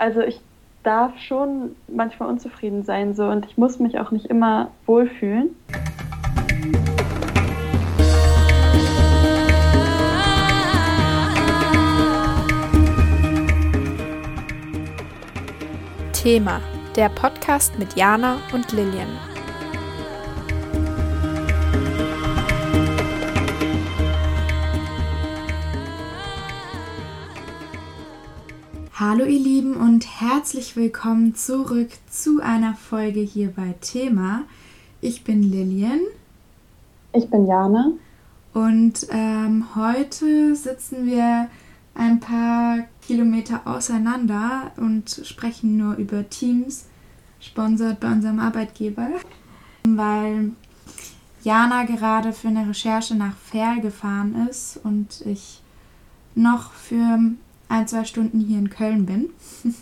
also ich darf schon manchmal unzufrieden sein so und ich muss mich auch nicht immer wohlfühlen. Thema, der Podcast mit Jana und Lilian. Hallo ihr Lieben und herzlich willkommen zurück zu einer Folge hier bei Thema. Ich bin Lilian. Ich bin Jana. Und ähm, heute sitzen wir ein paar Kilometer auseinander und sprechen nur über Teams, sponsert bei unserem Arbeitgeber, weil Jana gerade für eine Recherche nach Fair gefahren ist und ich noch für ein, zwei Stunden hier in Köln bin.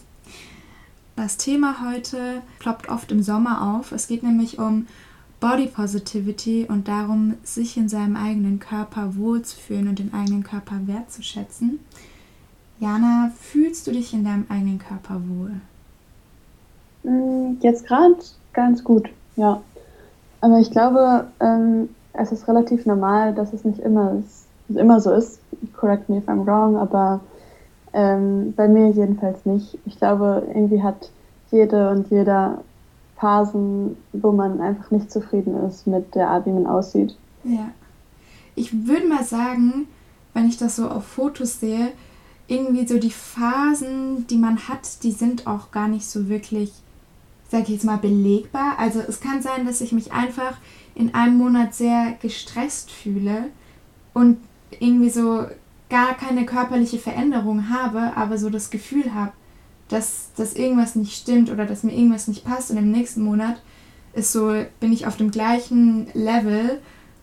Das Thema heute ploppt oft im Sommer auf. Es geht nämlich um Body Positivity und darum, sich in seinem eigenen Körper wohlzufühlen und den eigenen Körper wertzuschätzen. Jana, fühlst du dich in deinem eigenen Körper wohl? Mm, jetzt gerade ganz gut, ja. Aber ich glaube, ähm, es ist relativ normal, dass es nicht immer, immer so ist. Correct me if I'm wrong, aber ähm, bei mir jedenfalls nicht. Ich glaube, irgendwie hat jede und jeder Phasen, wo man einfach nicht zufrieden ist mit der Art, wie man aussieht. Ja. Ich würde mal sagen, wenn ich das so auf Fotos sehe, irgendwie so die Phasen, die man hat, die sind auch gar nicht so wirklich, sag ich jetzt mal, belegbar. Also es kann sein, dass ich mich einfach in einem Monat sehr gestresst fühle und irgendwie so gar keine körperliche Veränderung habe, aber so das Gefühl habe, dass, dass irgendwas nicht stimmt oder dass mir irgendwas nicht passt und im nächsten Monat ist so, bin ich auf dem gleichen Level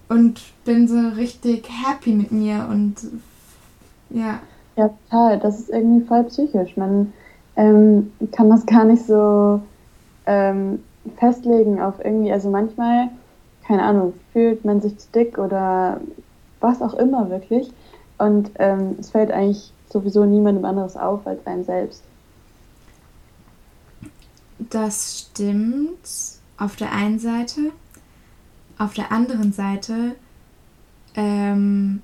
und bin so richtig happy mit mir und ja. Ja, total. Das ist irgendwie voll psychisch. Man ähm, kann das gar nicht so ähm, festlegen auf irgendwie, also manchmal, keine Ahnung, fühlt man sich zu dick oder was auch immer wirklich. Und ähm, es fällt eigentlich sowieso niemandem anderes auf als einem selbst. Das stimmt auf der einen Seite. Auf der anderen Seite ähm,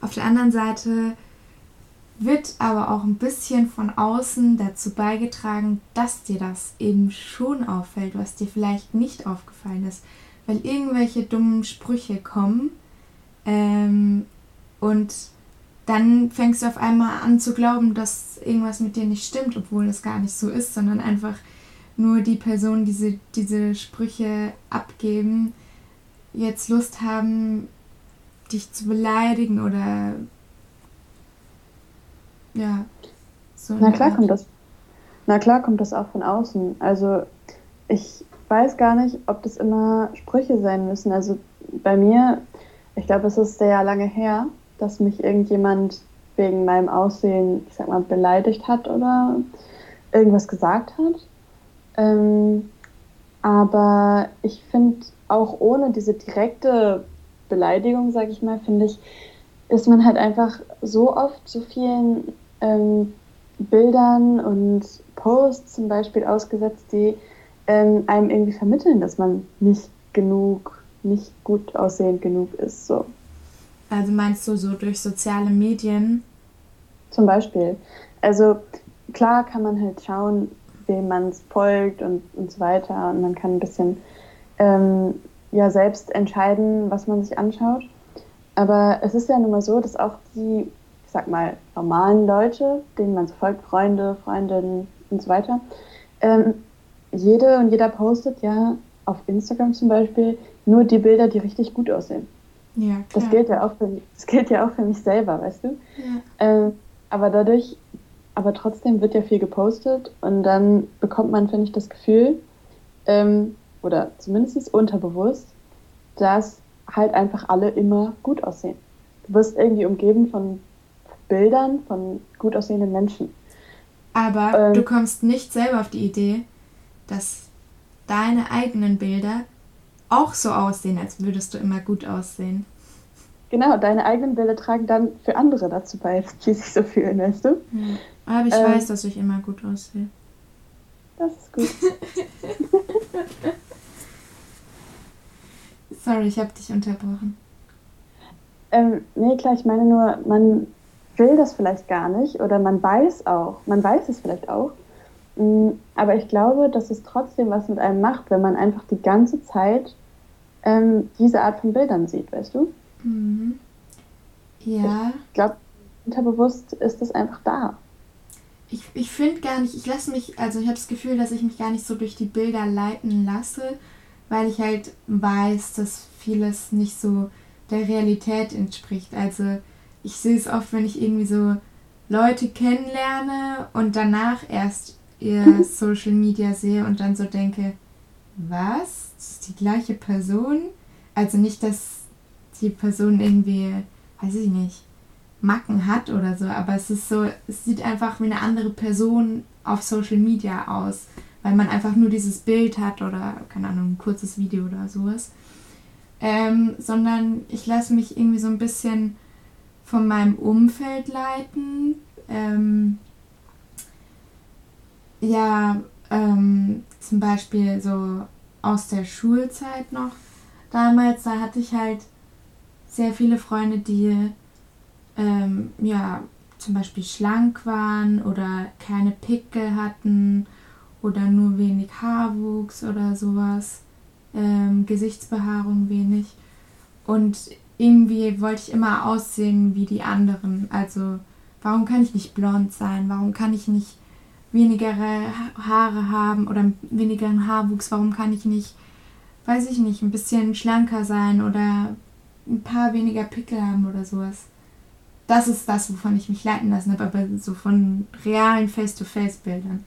auf der anderen Seite wird aber auch ein bisschen von außen dazu beigetragen, dass dir das eben schon auffällt, was dir vielleicht nicht aufgefallen ist, weil irgendwelche dummen Sprüche kommen ähm, und dann fängst du auf einmal an zu glauben, dass irgendwas mit dir nicht stimmt, obwohl es gar nicht so ist, sondern einfach nur die Personen, die diese, diese Sprüche abgeben, jetzt Lust haben, dich zu beleidigen oder ja. So Na klar Art. kommt das. Na klar kommt das auch von außen. Also ich weiß gar nicht, ob das immer Sprüche sein müssen. Also bei mir ich glaube, es ist sehr lange her, dass mich irgendjemand wegen meinem Aussehen, ich sag mal, beleidigt hat oder irgendwas gesagt hat. Ähm, aber ich finde, auch ohne diese direkte Beleidigung, sage ich mal, finde ich, ist man halt einfach so oft zu vielen ähm, Bildern und Posts zum Beispiel ausgesetzt, die ähm, einem irgendwie vermitteln, dass man nicht genug nicht gut aussehend genug ist. So. Also meinst du so durch soziale Medien? Zum Beispiel. Also klar kann man halt schauen, wem man folgt und, und so weiter. Und man kann ein bisschen ähm, ja selbst entscheiden, was man sich anschaut. Aber es ist ja nun mal so, dass auch die, ich sag mal, normalen Leute, denen man so folgt, Freunde, Freundinnen und so weiter, ähm, jede und jeder postet ja auf Instagram zum Beispiel nur die Bilder, die richtig gut aussehen. Ja, klar. Das gilt ja auch für mich, das gilt ja auch für mich selber, weißt du? Ja. Ähm, aber dadurch, aber trotzdem wird ja viel gepostet und dann bekommt man, finde ich, das Gefühl, ähm, oder zumindest unterbewusst, dass halt einfach alle immer gut aussehen. Du wirst irgendwie umgeben von Bildern von gut aussehenden Menschen. Aber ähm, du kommst nicht selber auf die Idee, dass deine eigenen Bilder auch so aussehen, als würdest du immer gut aussehen. genau, deine eigenen Bilder tragen dann für andere dazu bei, die sich so fühlen, weißt du? Ja. Aber ich ähm, weiß, dass ich immer gut aussehe. Das ist gut. Sorry, ich habe dich unterbrochen. Ähm, nee, klar, ich meine nur, man will das vielleicht gar nicht oder man weiß auch, man weiß es vielleicht auch. Mm, aber ich glaube, dass es trotzdem was mit einem macht, wenn man einfach die ganze Zeit ähm, diese Art von Bildern sieht, weißt du? Mhm. Ja. Ich glaube, unterbewusst ist es einfach da. Ich, ich finde gar nicht, ich lasse mich, also ich habe das Gefühl, dass ich mich gar nicht so durch die Bilder leiten lasse, weil ich halt weiß, dass vieles nicht so der Realität entspricht. Also ich sehe es oft, wenn ich irgendwie so Leute kennenlerne und danach erst ihr Social Media sehe und dann so denke, was? Ist die gleiche Person? Also nicht, dass die Person irgendwie, weiß ich nicht, Macken hat oder so, aber es ist so, es sieht einfach wie eine andere Person auf Social Media aus, weil man einfach nur dieses Bild hat oder, keine Ahnung, ein kurzes Video oder sowas. Ähm, sondern ich lasse mich irgendwie so ein bisschen von meinem Umfeld leiten. Ähm, ja, ähm, zum Beispiel so aus der Schulzeit noch damals, da hatte ich halt sehr viele Freunde, die ähm, ja zum Beispiel schlank waren oder keine Pickel hatten oder nur wenig Haarwuchs oder sowas, ähm, Gesichtsbehaarung wenig. Und irgendwie wollte ich immer aussehen wie die anderen. Also warum kann ich nicht blond sein? Warum kann ich nicht weniger Haare haben oder weniger Haarwuchs? Warum kann ich nicht, weiß ich nicht, ein bisschen schlanker sein oder ein paar weniger Pickel haben oder sowas? Das ist das, wovon ich mich leiten lassen habe, aber so von realen Face-to-Face-Bildern.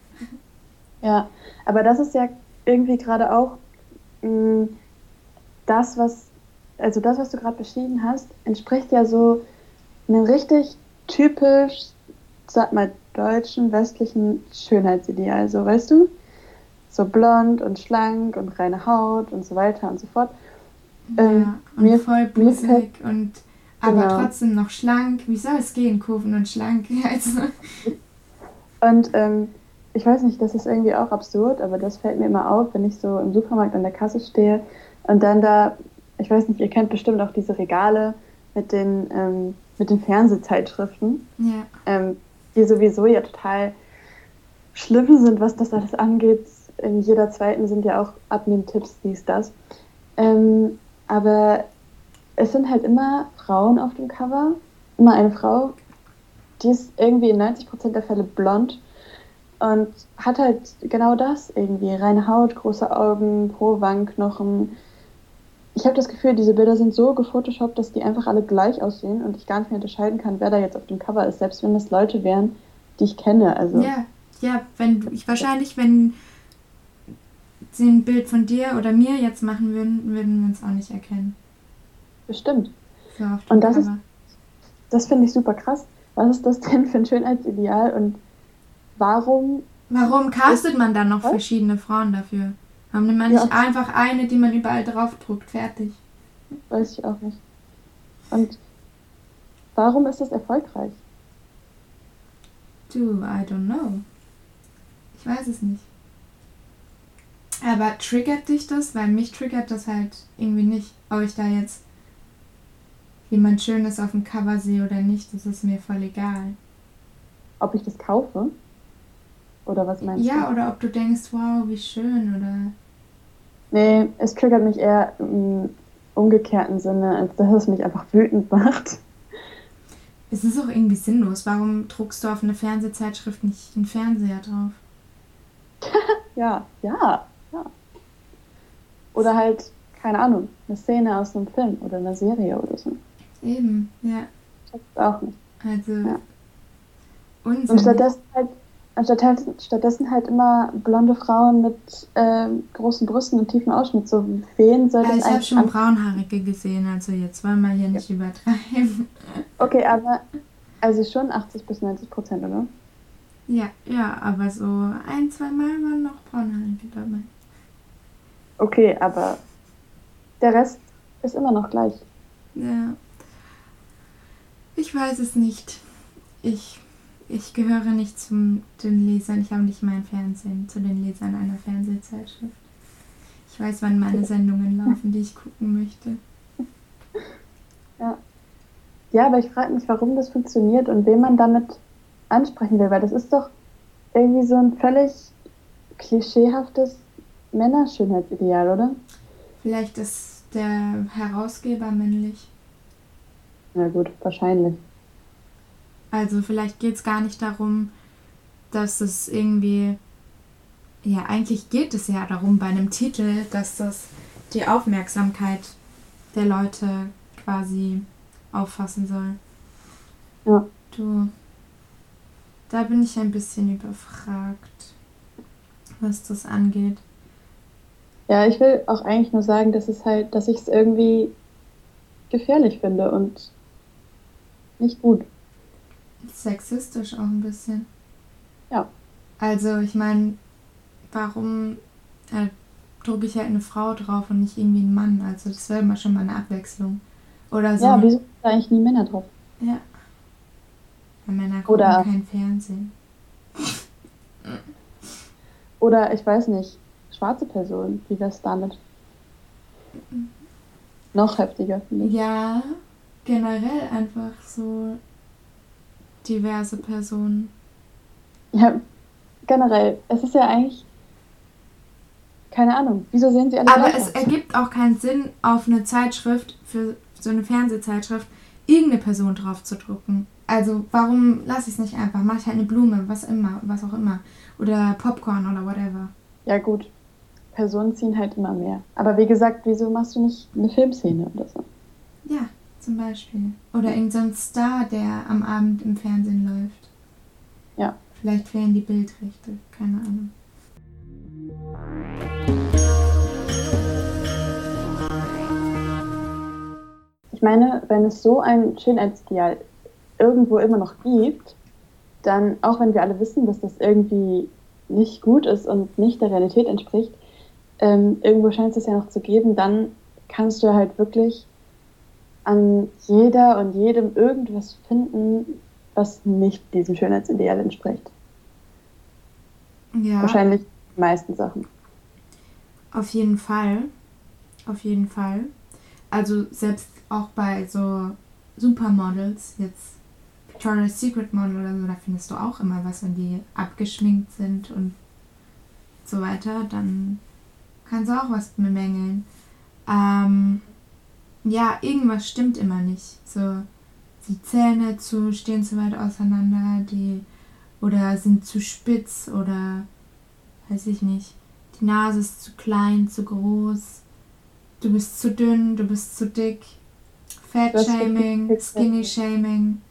Ja, aber das ist ja irgendwie gerade auch mh, mm, das, was, also das, was du gerade beschrieben hast, entspricht ja so einem richtig typisch, sag mal, deutschen, westlichen Schönheitsideal, so weißt du? So blond und schlank und reine Haut und so weiter und so fort. Ja, ähm, und mir, voll busig und aber genau. trotzdem noch schlank. Wie soll es gehen, Kurven und schlank? Also. Und ähm, ich weiß nicht, das ist irgendwie auch absurd, aber das fällt mir immer auf, wenn ich so im Supermarkt an der Kasse stehe und dann da, ich weiß nicht, ihr kennt bestimmt auch diese Regale mit den, ähm, mit den Fernsehzeitschriften. Ja. Ähm, die sowieso ja total schlimm sind, was das alles angeht. In jeder zweiten sind ja auch Abnehmtipps, dies, das. Ähm, aber es sind halt immer Frauen auf dem Cover. Immer eine Frau, die ist irgendwie in 90% der Fälle blond und hat halt genau das irgendwie. Reine Haut, große Augen, hohe Wangenknochen. Ich habe das Gefühl, diese Bilder sind so gefotoshoppt, dass die einfach alle gleich aussehen und ich gar nicht mehr unterscheiden kann, wer da jetzt auf dem Cover ist, selbst wenn das Leute wären, die ich kenne. Also. Ja, ja, wenn ich wahrscheinlich, wenn sie ein Bild von dir oder mir jetzt machen würden, würden wir uns auch nicht erkennen. Bestimmt. und das ist, das finde ich super krass. Was ist das denn für ein Schönheitsideal und warum? Warum castet man dann noch was? verschiedene Frauen dafür? Warum nimmt man ja. nicht einfach eine, die man überall draufdruckt? Fertig. Weiß ich auch nicht. Und warum ist das erfolgreich? Du, I don't know. Ich weiß es nicht. Aber triggert dich das? Weil mich triggert das halt irgendwie nicht, ob ich da jetzt jemand Schönes auf dem Cover sehe oder nicht. Das ist mir voll egal. Ob ich das kaufe? Oder was meinst ja, du? Ja, oder ob du denkst, wow, wie schön, oder. Nee, es triggert mich eher im umgekehrten Sinne, als dass es mich einfach wütend macht. Es ist auch irgendwie sinnlos. Warum druckst du auf eine Fernsehzeitschrift nicht einen Fernseher drauf? ja, ja, ja. Oder halt, keine Ahnung, eine Szene aus einem Film oder einer Serie oder so. Eben, ja. Das auch nicht. Also, ja. Und stattdessen halt, stattdessen, stattdessen halt immer blonde Frauen mit äh, großen Brüsten und tiefen Ausschnitt. So, wen soll ja, Ich habe schon braunhaarige gesehen, also jetzt wollen wir hier nicht übertreiben. Okay, aber also schon 80 bis 90 Prozent, oder? Ja, ja, aber so ein, zwei Mal waren noch braunhaarige dabei. Okay, aber der Rest ist immer noch gleich. Ja. Ich weiß es nicht. Ich, ich gehöre nicht zu den Lesern. Ich habe nicht mein Fernsehen zu den Lesern einer Fernsehzeitschrift. Ich weiß, wann meine Sendungen laufen, die ich gucken möchte. Ja. Ja, aber ich frage mich, warum das funktioniert und wen man damit ansprechen will, weil das ist doch irgendwie so ein völlig klischeehaftes Männerschönheitsideal, oder? Vielleicht ist der Herausgeber männlich. Na gut, wahrscheinlich. Also vielleicht geht es gar nicht darum, dass es irgendwie. Ja, eigentlich geht es ja darum bei einem Titel, dass das die Aufmerksamkeit der Leute quasi auffassen soll. Ja. Du. Da bin ich ein bisschen überfragt, was das angeht. Ja, ich will auch eigentlich nur sagen, dass es halt, dass ich es irgendwie gefährlich finde und nicht gut. Sexistisch auch ein bisschen. Ja. Also, ich meine, warum äh, drucke ich halt eine Frau drauf und nicht irgendwie einen Mann? Also, das wäre mal schon mal eine Abwechslung. Oder so. Ja, wieso sind da eigentlich nie Männer drauf? Ja. Weil Männer gucken Oder- kein Fernsehen. Oder ich weiß nicht, schwarze Personen, wie wär's damit? Noch heftiger, finde ich. Ja, generell einfach so diverse Personen. Ja, generell. Es ist ja eigentlich. Keine Ahnung. Wieso sehen sie alle Aber es ergibt auch keinen Sinn, auf eine Zeitschrift, für so eine Fernsehzeitschrift, irgendeine Person drauf zu drucken. Also warum lasse ich es nicht einfach? Mach ich halt eine Blume, was immer, was auch immer. Oder Popcorn oder whatever. Ja, gut. Personen ziehen halt immer mehr. Aber wie gesagt, wieso machst du nicht eine Filmszene oder so? Ja, zum Beispiel. Oder irgendein so Star, der am Abend im Fernsehen läuft. Ja. Vielleicht fehlen die Bildrechte, keine Ahnung. Ich meine, wenn es so ein Schönheitsideal irgendwo immer noch gibt, dann, auch wenn wir alle wissen, dass das irgendwie nicht gut ist und nicht der Realität entspricht, ähm, irgendwo scheint es das ja noch zu geben, dann kannst du halt wirklich an jeder und jedem irgendwas finden, was nicht diesem Schönheitsideal entspricht. Ja. Wahrscheinlich die meisten Sachen. Auf jeden Fall. Auf jeden Fall. Also selbst auch bei so Supermodels, jetzt Victoria's Secret Model oder so, da findest du auch immer was, wenn die abgeschminkt sind und so weiter, dann kannst du auch was bemängeln. Ähm, ja, irgendwas stimmt immer nicht. So, die Zähne zu, stehen zu weit auseinander, die oder sind zu spitz oder weiß ich nicht. Die Nase ist zu klein, zu groß. Du bist zu dünn, du bist zu dick. Fat Das Shaming, gibt- Skinny Shaming.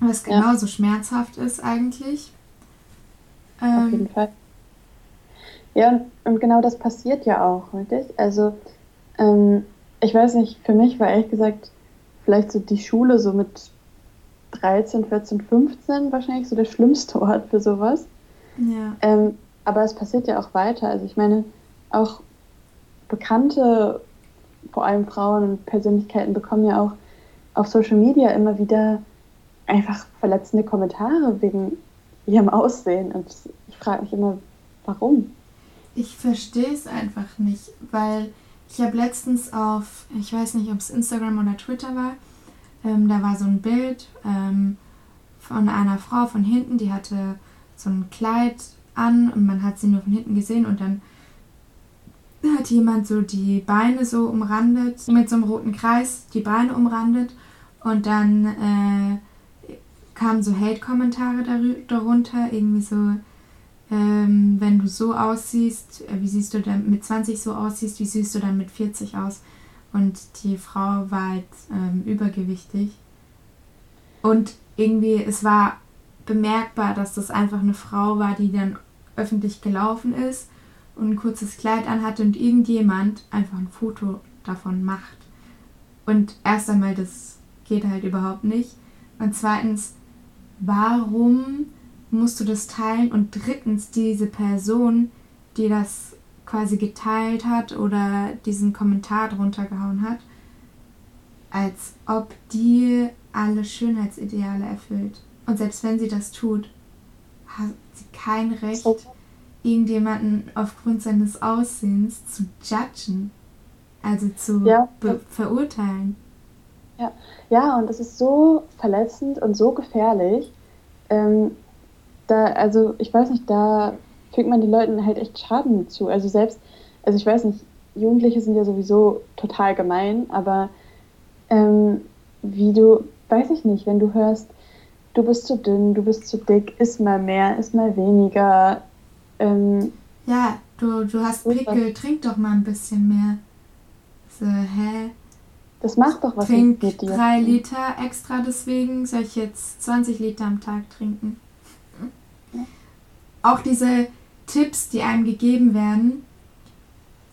Was Ja. genauso schmerzhaft ist eigentlich. Auf Ähm, jeden Fall. Ja, und, und genau das passiert ja auch, richtig? Also, ähm, ich weiß nicht, für mich war ehrlich gesagt vielleicht so die Schule so mit 13, 14, 15 wahrscheinlich so der schlimmste Ort für sowas. ja. Ähm, aber es passiert ja auch weiter. Also ich meine, auch bekannte, vor allem Frauen und Persönlichkeiten bekommen ja auch auf Social Media immer wieder einfach verletzende Kommentare wegen ihrem Aussehen. Und ich frage mich immer, warum? Ich verstehe es einfach nicht, weil ich habe letztens auf, ich weiß nicht, ob es Instagram oder Twitter war, ähm, da war so ein Bild ähm, von einer Frau von hinten, die hatte so ein Kleid an und man hat sie nur von hinten gesehen und dann hat jemand so die Beine so umrandet, mit so einem roten Kreis die Beine umrandet und dann äh, kamen so Hate-Kommentare darunter, irgendwie so, ähm, wenn du so aussiehst, äh, wie siehst du dann mit 20 so aussiehst, wie siehst du dann mit 40 aus? Und die Frau war halt ähm, übergewichtig. Und irgendwie, es war bemerkbar, dass das einfach eine Frau war, die dann öffentlich gelaufen ist und ein kurzes Kleid anhatte und irgendjemand einfach ein Foto davon macht. Und erst einmal, das geht halt überhaupt nicht. Und zweitens, warum musst du das teilen? Und drittens, diese Person, die das quasi geteilt hat oder diesen Kommentar drunter gehauen hat, als ob die alle Schönheitsideale erfüllt. Und selbst wenn sie das tut, hat sie kein Recht, irgendjemanden aufgrund seines Aussehens zu judgen. Also zu ja. verurteilen. Ja. ja, und das ist so verletzend und so gefährlich. Ähm, da, also ich weiß nicht, da fügt man den Leuten halt echt Schaden zu. Also selbst, also ich weiß nicht, Jugendliche sind ja sowieso total gemein, aber ähm, wie du, weiß ich nicht, wenn du hörst, du bist zu dünn, du bist zu dick, iss mal mehr, iss mal weniger. Ähm, ja, du, du hast Pickel, trink doch mal ein bisschen mehr. So, hä? Das macht doch was Trink mit dir. drei Liter extra deswegen, soll ich jetzt 20 Liter am Tag trinken? Auch diese Tipps, die einem gegeben werden,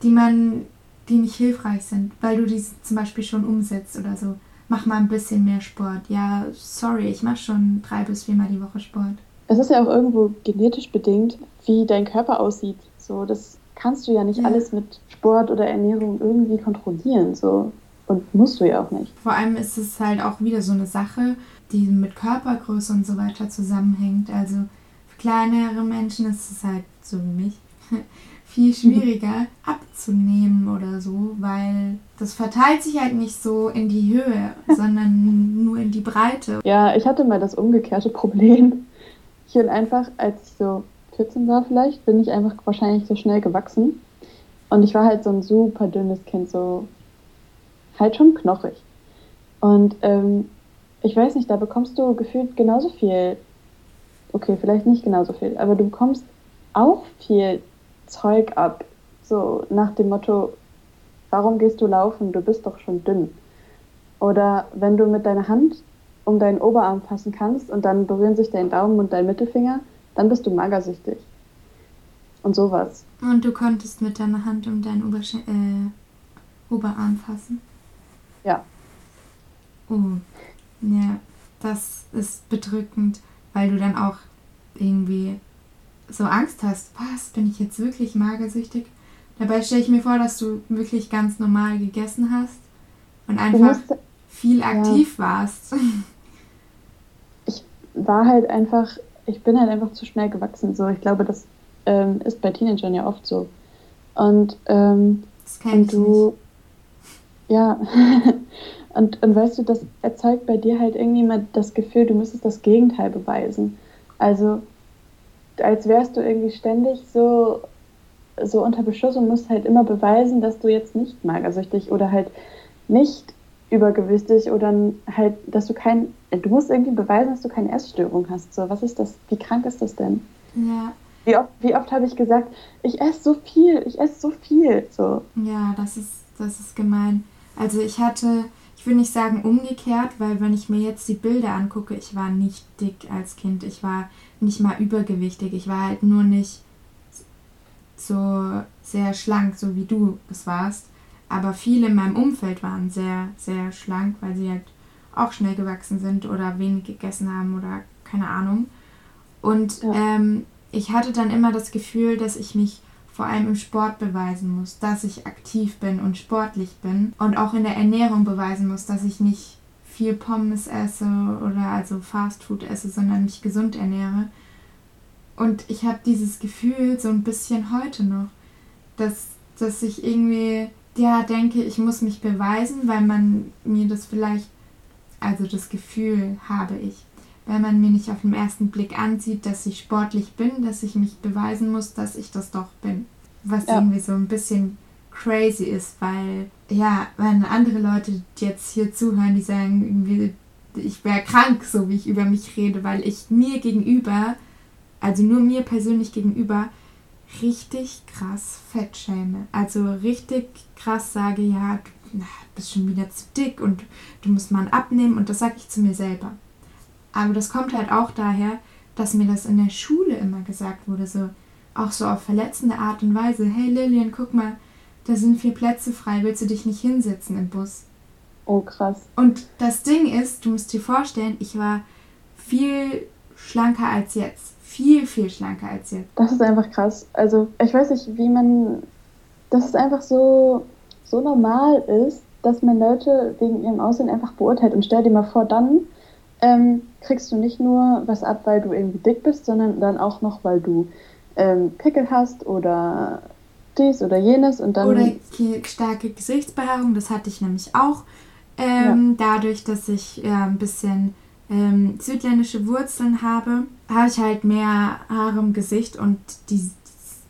die man, die nicht hilfreich sind, weil du die zum Beispiel schon umsetzt oder so. Mach mal ein bisschen mehr Sport. Ja, sorry, ich mache schon drei bis viermal die Woche Sport. Es ist ja auch irgendwo genetisch bedingt, wie dein Körper aussieht. So, das kannst du ja nicht ja. alles mit Sport oder Ernährung irgendwie kontrollieren. So. Und musst du ja auch nicht. Vor allem ist es halt auch wieder so eine Sache, die mit Körpergröße und so weiter zusammenhängt. Also kleinere Menschen ist es halt so wie mich viel schwieriger abzunehmen oder so, weil das verteilt sich halt nicht so in die Höhe, sondern nur in die Breite. Ja, ich hatte mal das umgekehrte Problem. Ich bin einfach, als ich so 14 war vielleicht, bin ich einfach wahrscheinlich so schnell gewachsen. Und ich war halt so ein super dünnes Kind, so halt schon knochig. Und ähm, ich weiß nicht, da bekommst du gefühlt genauso viel, okay, vielleicht nicht genauso viel, aber du bekommst auch viel Zeug ab. So nach dem Motto, warum gehst du laufen? Du bist doch schon dünn. Oder wenn du mit deiner Hand um deinen Oberarm fassen kannst und dann berühren sich dein Daumen und dein Mittelfinger, dann bist du magersüchtig. Und sowas. Und du konntest mit deiner Hand um deinen Obersch äh, Oberarm fassen? Ja. Oh, ja, das ist bedrückend, weil du dann auch irgendwie so Angst hast, was, bin ich jetzt wirklich magersüchtig? Dabei stelle ich mir vor, dass du wirklich ganz normal gegessen hast und einfach musst, viel aktiv ja. warst. Ich war halt einfach, ich bin halt einfach zu schnell gewachsen. So, ich glaube, das ähm, ist bei Teenagern ja oft so. Und, ähm, das und du, nicht. ja, und, und weißt du, das erzeugt bei dir halt irgendwie mal das Gefühl, du müsstest das Gegenteil beweisen. Also als wärst du irgendwie ständig so, so unter Beschuss und musst halt immer beweisen, dass du jetzt nicht magersüchtig oder halt nicht übergewichtig oder halt, dass du kein, du musst irgendwie beweisen, dass du keine Essstörung hast. So, was ist das? Wie krank ist das denn? Ja. Wie oft, wie oft habe ich gesagt, ich esse so viel, ich esse so viel. So. Ja, das ist, das ist gemein. Also ich hatte, ich will nicht sagen umgekehrt, weil wenn ich mir jetzt die Bilder angucke, ich war nicht dick als Kind. Ich war nicht mal übergewichtig. Ich war halt nur nicht so sehr schlank, so wie du es warst. Aber viele in meinem Umfeld waren sehr, sehr schlank, weil sie halt auch schnell gewachsen sind oder wenig gegessen haben oder keine Ahnung. Und ja. ähm, ich hatte dann immer das Gefühl, dass ich mich vor allem im Sport beweisen muss, dass ich aktiv bin und sportlich bin und auch in der Ernährung beweisen muss, dass ich nicht viel Pommes esse oder also Fastfood esse, sondern mich gesund ernähre. Und ich habe dieses Gefühl so ein bisschen heute noch, dass, dass ich irgendwie, ja, denke, ich muss mich beweisen, weil man mir das vielleicht, also das Gefühl habe ich, weil man mir nicht auf den ersten Blick ansieht, dass ich sportlich bin, dass ich mich beweisen muss, dass ich das doch bin. Was ja. irgendwie so ein bisschen crazy ist, weil, ja, wenn andere Leute jetzt hier zuhören, die sagen, irgendwie, ich wäre krank, so wie ich über mich rede, weil ich mir gegenüber, also nur mir persönlich gegenüber, richtig krass fett schäme. Also richtig krass sage, ja, du bist schon wieder zu dick und du musst mal abnehmen und das sage ich zu mir selber. Aber das kommt halt auch daher, dass mir das in der Schule immer gesagt wurde, so auch so auf verletzende Art und Weise. Hey Lillian, guck mal, da sind vier Plätze frei, willst du dich nicht hinsetzen im Bus? Oh, krass. Und das Ding ist, du musst dir vorstellen, ich war viel schlanker als jetzt. Viel, viel schlanker als jetzt. Das ist einfach krass. Also, ich weiß nicht, wie man. Dass es einfach so, so normal ist, dass man Leute wegen ihrem Aussehen einfach beurteilt. Und stell dir mal vor, dann ähm, kriegst du nicht nur was ab, weil du irgendwie dick bist, sondern dann auch noch, weil du ähm, Pickel hast oder dies oder jenes und dann. Oder starke Gesichtsbehaarung, das hatte ich nämlich auch. Ähm, ja. Dadurch, dass ich äh, ein bisschen ähm, südländische Wurzeln habe, habe ich halt mehr Haare im Gesicht und die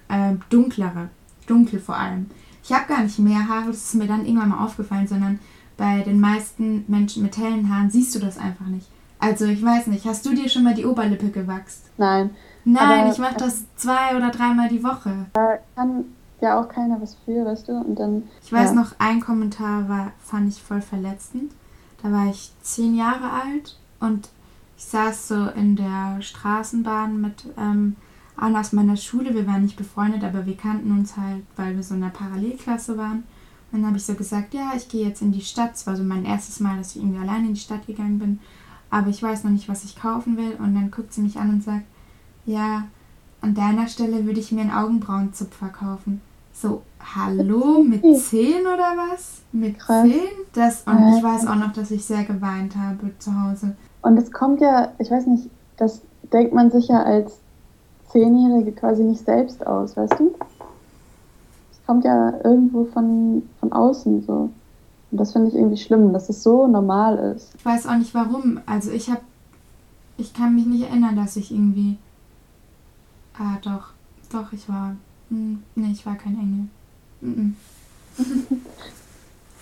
äh, dunklere, dunkel vor allem. Ich habe gar nicht mehr Haare, das ist mir dann irgendwann mal aufgefallen, sondern bei den meisten Menschen mit hellen Haaren siehst du das einfach nicht. Also ich weiß nicht, hast du dir schon mal die Oberlippe gewachst? Nein. Nein, ich mache das zwei oder dreimal die Woche. Da kann ja auch keiner was für, weißt du? Und dann. Ich weiß ja. noch, ein Kommentar war, fand ich voll verletzend. Da war ich zehn Jahre alt und ich saß so in der Straßenbahn mit ähm, allen aus meiner Schule. Wir waren nicht befreundet, aber wir kannten uns halt, weil wir so in der Parallelklasse waren. Und dann habe ich so gesagt, ja, ich gehe jetzt in die Stadt. Es war so mein erstes Mal, dass ich irgendwie alleine in die Stadt gegangen bin. Aber ich weiß noch nicht, was ich kaufen will. Und dann guckt sie mich an und sagt, ja, an deiner Stelle würde ich mir einen Augenbrauenzupfer kaufen. So, hallo, mit 10 oder was? Mit Krass. 10? Das, und ich weiß auch noch, dass ich sehr geweint habe zu Hause. Und es kommt ja, ich weiß nicht, das denkt man sich ja als Zehnjährige quasi nicht selbst aus, weißt du? Es kommt ja irgendwo von, von außen so. Und das finde ich irgendwie schlimm, dass es so normal ist. Ich weiß auch nicht warum. Also ich habe, ich kann mich nicht erinnern, dass ich irgendwie, ah doch, doch, ich war, hm, nee, ich war kein Engel. Mm -mm.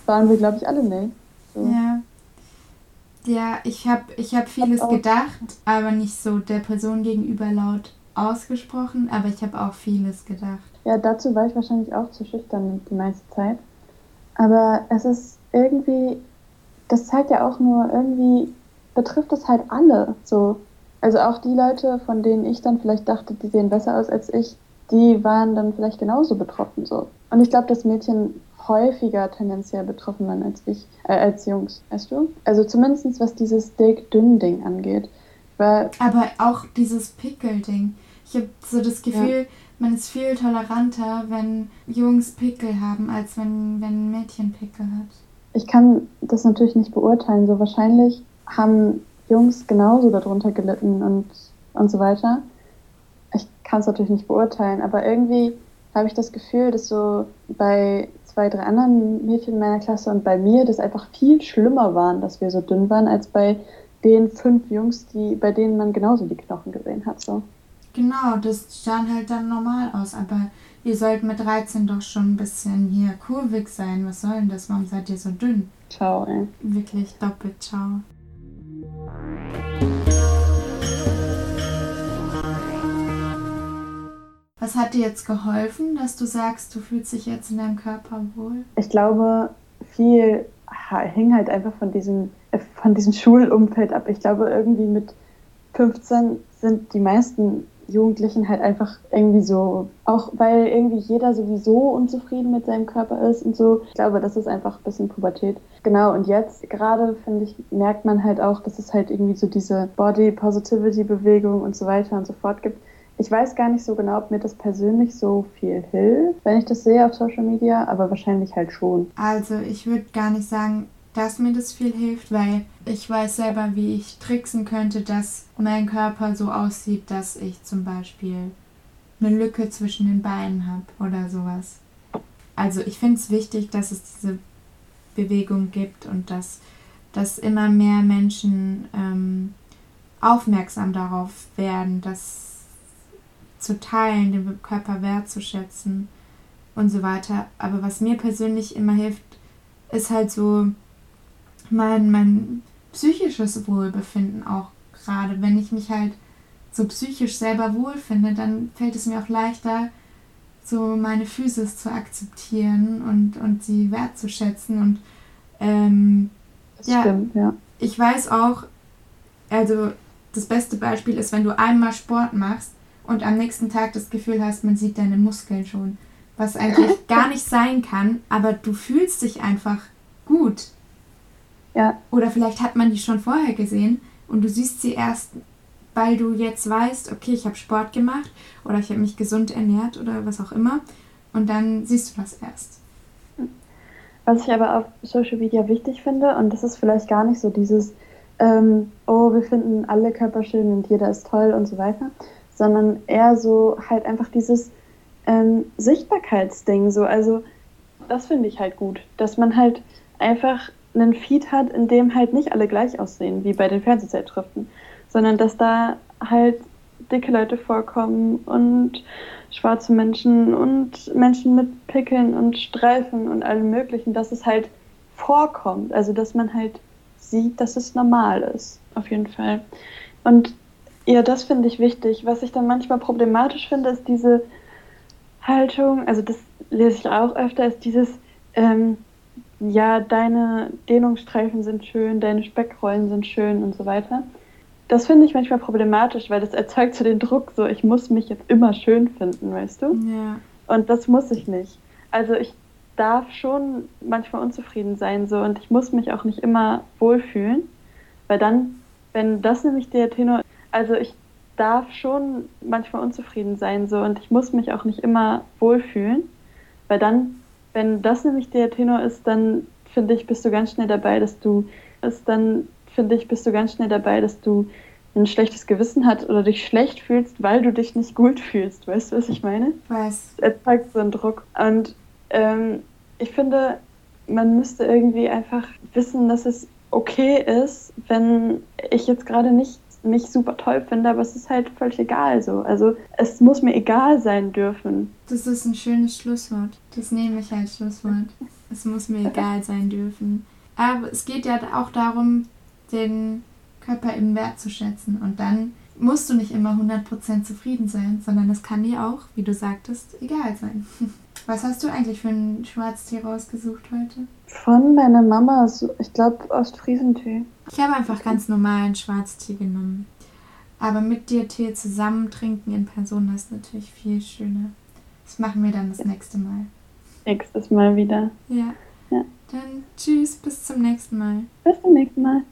Waren wir, glaube ich, alle, ne? So. Ja. Ja, ich habe ich hab vieles gedacht, aber nicht so der Person gegenüber laut ausgesprochen, aber ich habe auch vieles gedacht. Ja, dazu war ich wahrscheinlich auch zu schüchtern die meiste Zeit. Aber es ist irgendwie, das zeigt ja auch nur, irgendwie betrifft es halt alle so. Also auch die Leute, von denen ich dann vielleicht dachte, die sehen besser aus als ich, die waren dann vielleicht genauso betroffen so. Und ich glaube, dass Mädchen häufiger tendenziell betroffen waren als ich, äh, als Jungs, weißt du? Also zumindest was dieses dick-dünn-Ding angeht. Weil Aber auch dieses Pickel-Ding. Ich habe so das Gefühl, ja. man ist viel toleranter, wenn Jungs Pickel haben, als wenn, wenn ein Mädchen Pickel hat. Ich kann das natürlich nicht beurteilen. So wahrscheinlich haben Jungs genauso darunter gelitten und, und so weiter. Ich kann es natürlich nicht beurteilen, aber irgendwie habe ich das Gefühl, dass so bei zwei, drei anderen Mädchen in meiner Klasse und bei mir das einfach viel schlimmer waren, dass wir so dünn waren, als bei den fünf Jungs, die, bei denen man genauso die Knochen gesehen hat. So. Genau, das sah halt dann normal aus, aber ihr sollt mit 13 doch schon ein bisschen hier kurvig sein. Was soll denn das? Warum seid ihr so dünn? Ciao, ey. Wirklich doppelt ciao. Was hat dir jetzt geholfen, dass du sagst, du fühlst dich jetzt in deinem Körper wohl? Ich glaube, viel hing halt einfach von diesem, äh, von diesem Schulumfeld ab. Ich glaube, irgendwie mit 15 sind die meisten Jugendlichen halt einfach irgendwie so, auch weil irgendwie jeder sowieso unzufrieden mit seinem Körper ist und so. Ich glaube, das ist einfach ein bisschen Pubertät. Genau, und jetzt gerade, finde ich, merkt man halt auch, dass es halt irgendwie so diese Body Positivity Bewegung und so weiter und so fort gibt. Ich weiß gar nicht so genau, ob mir das persönlich so viel hilft, wenn ich das sehe auf Social Media, aber wahrscheinlich halt schon. Also ich würde gar nicht sagen, dass mir das viel hilft, weil ich weiß selber, wie ich tricksen könnte, dass mein Körper so aussieht, dass ich zum Beispiel eine Lücke zwischen den Beinen habe oder sowas. Also ich finde es wichtig, dass es diese Bewegung gibt und dass, dass immer mehr Menschen ähm, aufmerksam darauf werden, das zu teilen, den Körper wertzuschätzen und so weiter. Aber was mir persönlich immer hilft, ist halt so mein, mein psychisches Wohlbefinden auch gerade. Wenn ich mich halt so psychisch selber wohlfinde, dann fällt es mir auch leichter, so meine Physis zu akzeptieren und, und sie wertzuschätzen. Und ähm, ja, stimmt, ja, ich weiß auch, also das beste Beispiel ist, wenn du einmal Sport machst und am nächsten Tag das Gefühl hast, man sieht deine Muskeln schon. Was eigentlich gar nicht sein kann, aber du fühlst dich einfach gut. Ja. Oder vielleicht hat man die schon vorher gesehen und du siehst sie erst, weil du jetzt weißt, okay, ich habe Sport gemacht oder ich habe mich gesund ernährt oder was auch immer. Und dann siehst du das erst. Was ich aber auf Social Media wichtig finde, und das ist vielleicht gar nicht so dieses ähm, oh, wir finden alle Körper schön und jeder ist toll und so weiter, sondern eher so halt einfach dieses ähm, Sichtbarkeitsding. So. Also das finde ich halt gut, dass man halt einfach einen Feed hat, in dem halt nicht alle gleich aussehen, wie bei den Fernsehzeitschriften, sondern dass da halt dicke Leute vorkommen und schwarze Menschen und Menschen mit Pickeln und Streifen und allem Möglichen, dass es halt vorkommt. Also, dass man halt sieht, dass es normal ist. Auf jeden Fall. Und ja, das finde ich wichtig. Was ich dann manchmal problematisch finde, ist diese Haltung, also das lese ich auch öfter, ist dieses, ähm, ja, deine Dehnungsstreifen sind schön, deine Speckrollen sind schön und so weiter. Das finde ich manchmal problematisch, weil das erzeugt so den Druck, so ich muss mich jetzt immer schön finden, weißt du? Ja. Und das muss ich nicht. Also ich darf schon manchmal unzufrieden sein so und ich muss mich auch nicht immer wohlfühlen, weil dann, wenn das nämlich der Tenor, also ich darf schon manchmal unzufrieden sein so und ich muss mich auch nicht immer wohlfühlen, weil dann, wenn das nämlich der Tenor ist, dann finde ich, bist du ganz schnell dabei, dass du ist dann finde ich, bist du ganz schnell dabei, dass du ein schlechtes Gewissen hast oder dich schlecht fühlst, weil du dich nicht gut fühlst. Weißt du, was ich meine? Weiß. Es zeigt so einen Druck. Und ähm, ich finde, man müsste irgendwie einfach wissen, dass es okay ist, wenn ich jetzt gerade nicht mich super toll finde, aber es ist halt völlig egal so. Also es muss mir egal sein dürfen. Das ist ein schönes Schlusswort. Das nehme ich als Schlusswort. Es muss mir egal sein dürfen. Aber es geht ja auch darum, den Körper eben wertzuschätzen. Und dann musst du nicht immer 100% zufrieden sein, sondern es kann dir auch, wie du sagtest, egal sein. Was hast du eigentlich für einen Schwarztee rausgesucht heute? Von meiner Mama, ich glaube Ostfriesentee. Ich habe einfach ganz normalen Schwarztee genommen. Aber mit dir Tee zusammen trinken in Person ist natürlich viel schöner. Das machen wir dann das nächste Mal. Nächstes Mal wieder. Ja. ja. Dann tschüss, bis zum nächsten Mal. Bis zum nächsten Mal.